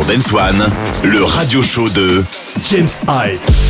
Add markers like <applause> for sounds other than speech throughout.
Sur Dance One, le radio show de James Hype.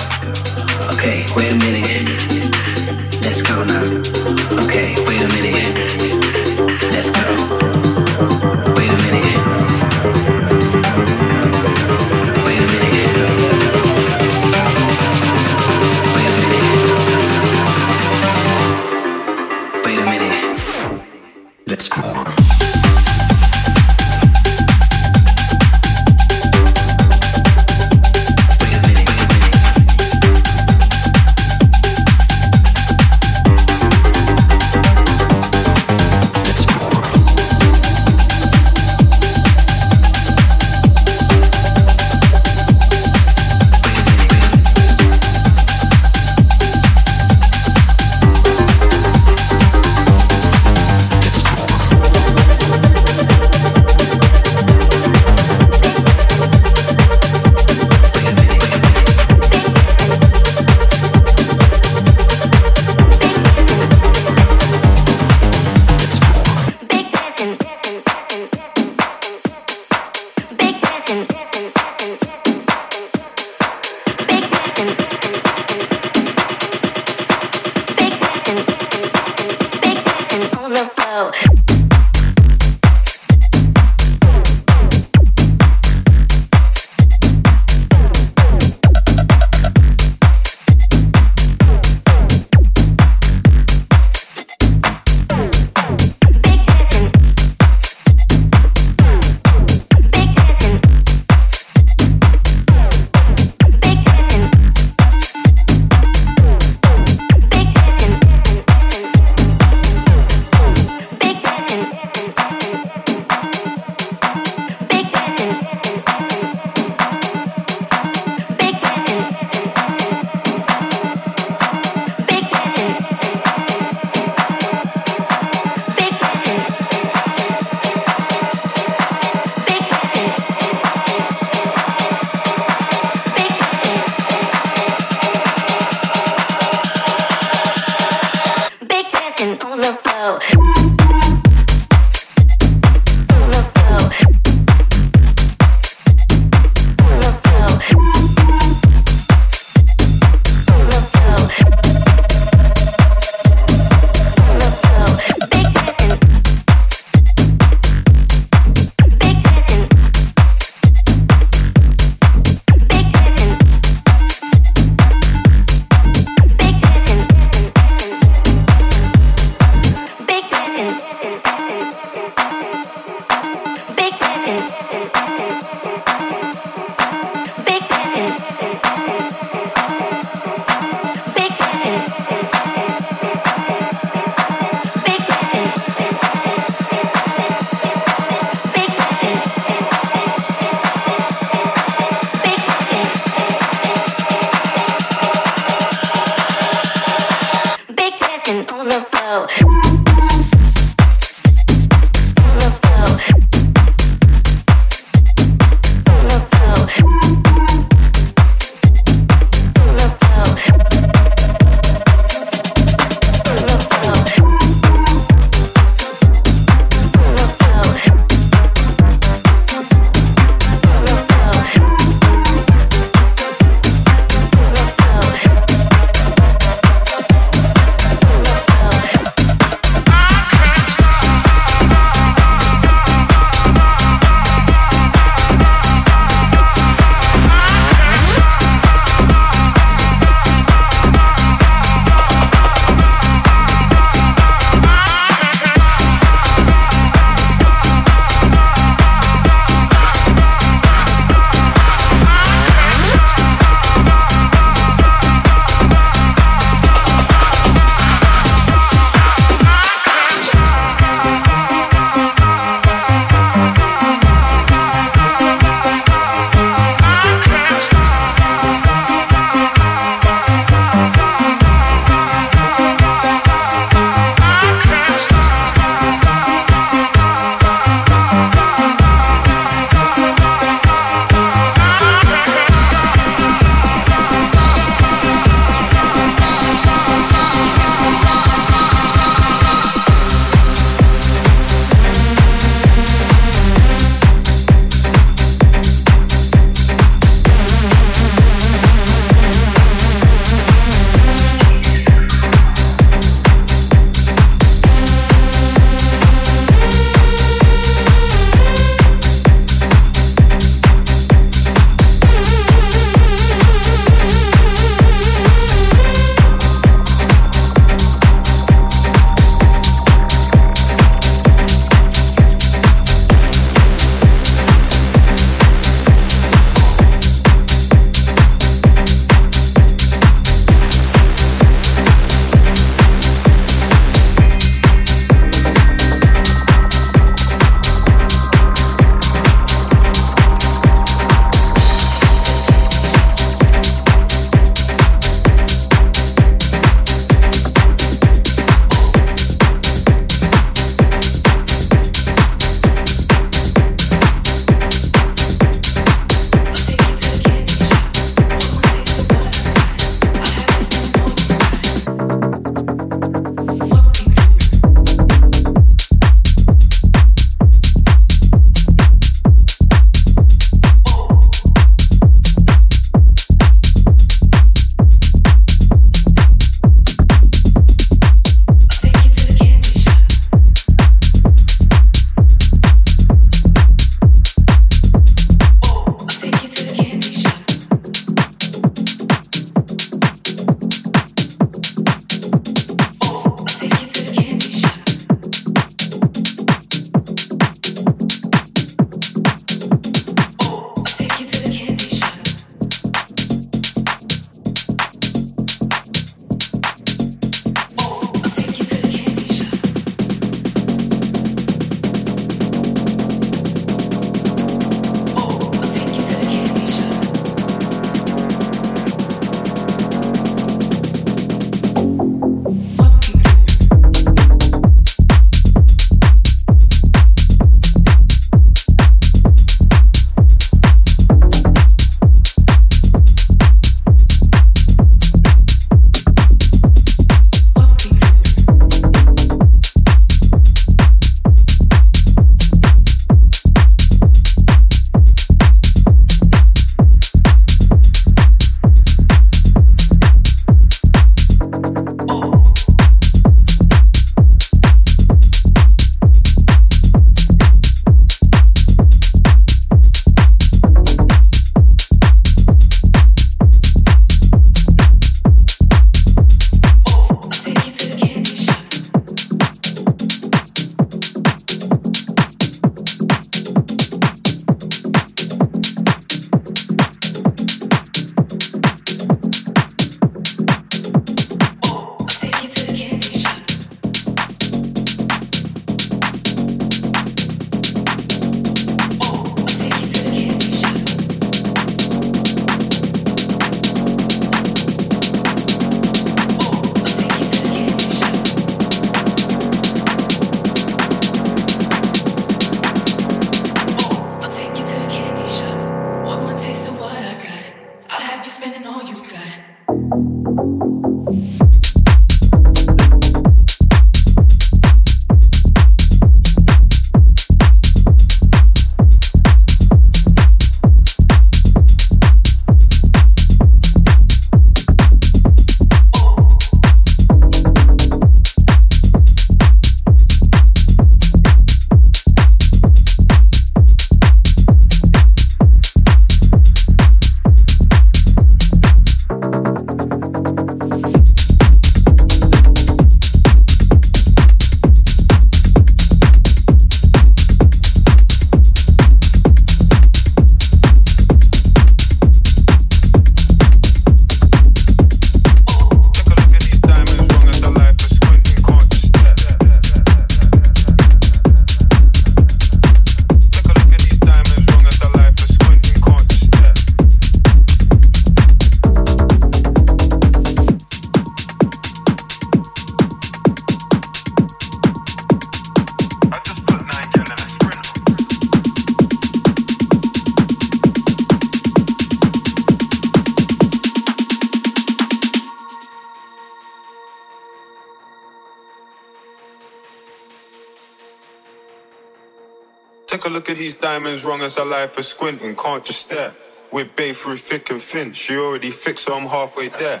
Take a look at these diamonds, wrong as a life for squinting, can't just stare. We're bay through thick and thin. She already fixed, so I'm halfway there.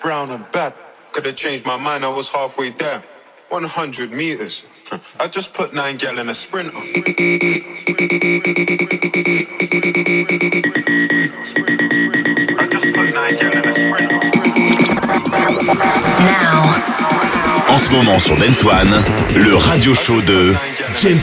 Brown and bad, could've changed my mind, I was halfway there. 100 meters. <laughs> I just put nine gal in a sprinter. I just put nine gal in a sprinter. Now. En ce moment sur Dance One, le radio show de James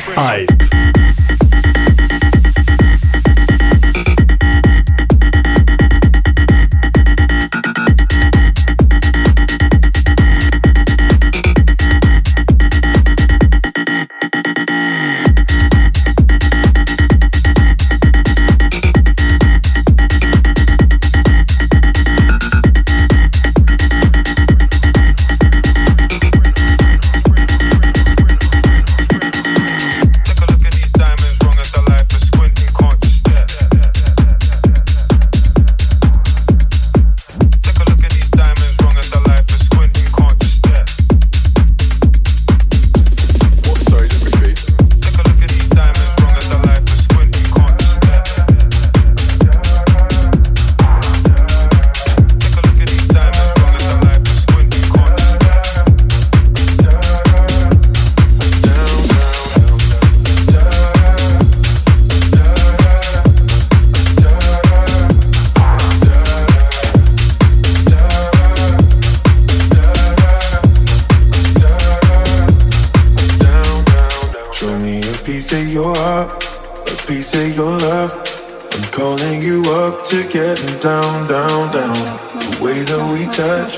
down, down, down. The way that we touch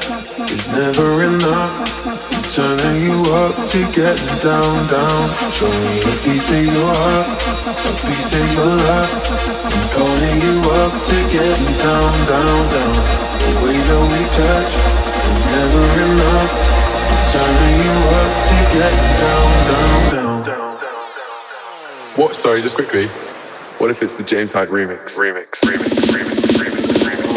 is never enough. I'm turning you up to get down, down. Show me a piece of your heart, a piece of your love. I'm calling you up to get down, down, down. The way that we touch is never enough. I'm turning you up to get down, down, down. What? Sorry, just quickly. What if it's the James Hype remix? Remix, remix, remix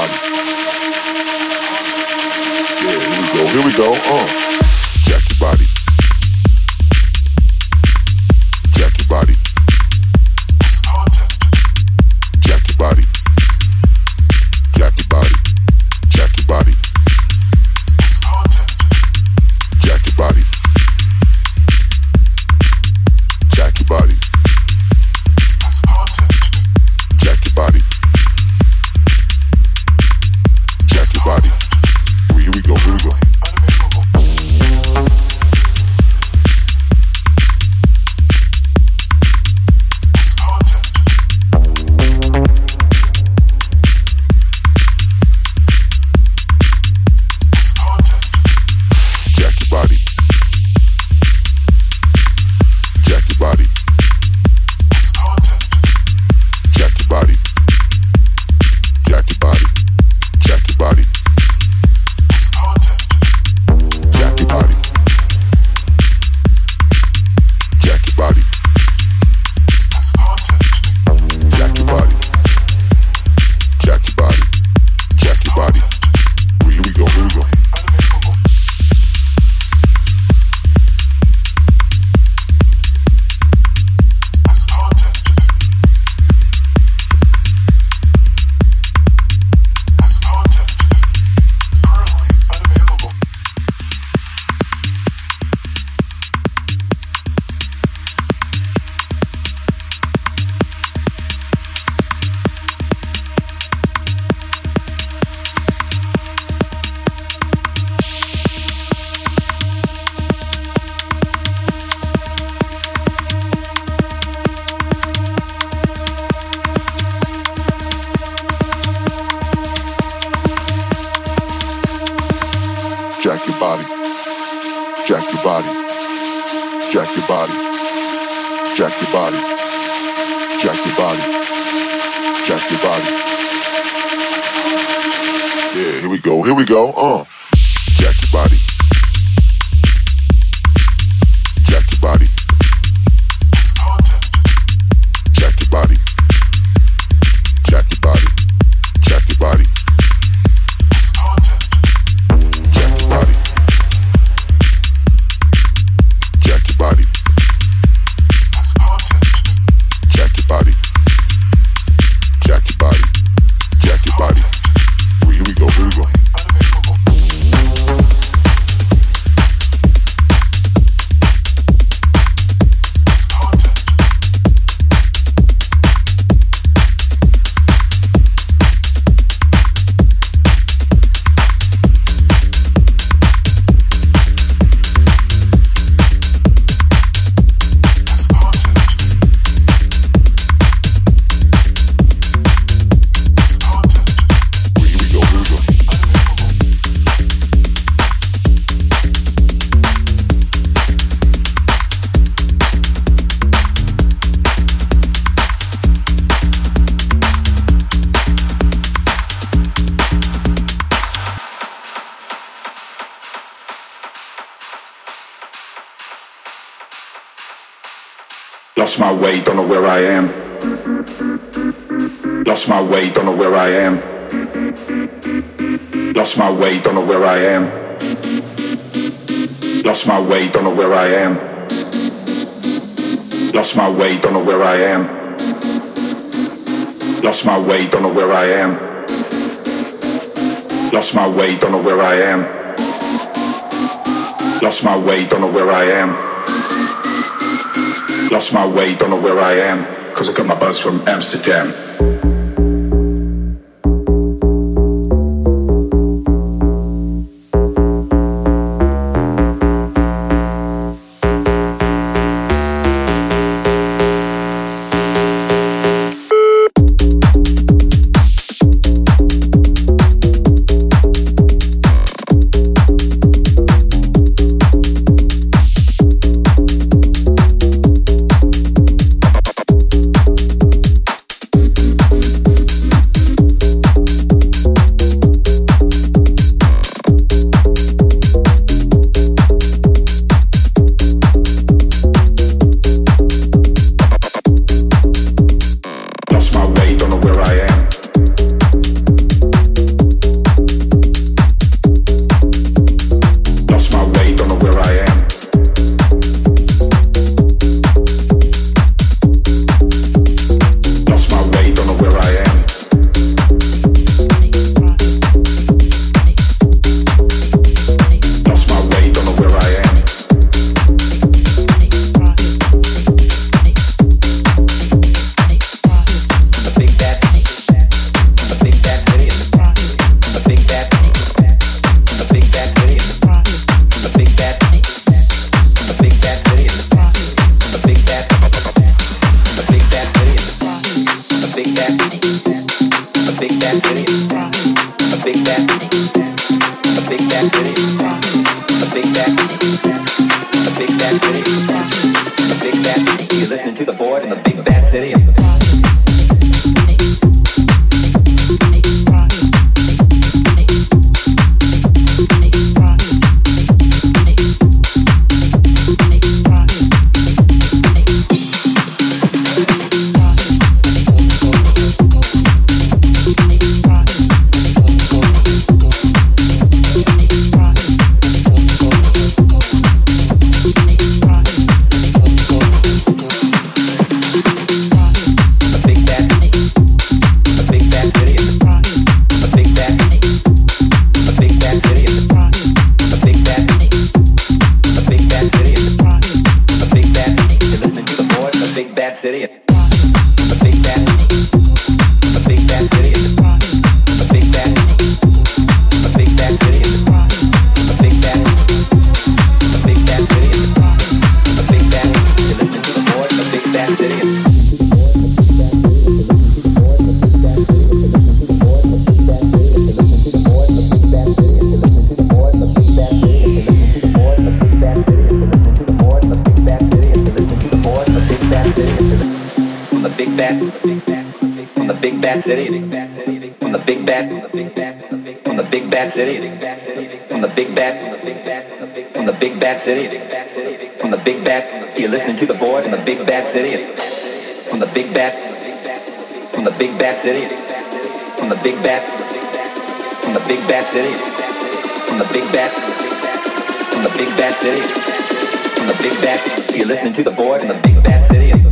Yeah, here we go. Here we go. Oh. Lost my way, don't know where I am. Lost my way, don't know where I am. Lost my way, don't know where I am. Lost my way, don't know where I am. Lost my way, don't know where I am. Lost my way, don't know where I am. Lost my way, don't know where I am. Lost my way, don't know where I am. Lost my way, don't know where I am. Cause I got my buzz from Amsterdam. bad city, from the big bad, from the big bad city, from the big bad, from the big bad city, from the big bad. You're listening to the boy from the big bad city, from the big bad, from the big bad city, from the big bad, from the big bad city, from the big bad, from the big bad city, from the big bad. You're listening to the boy from the big bad city.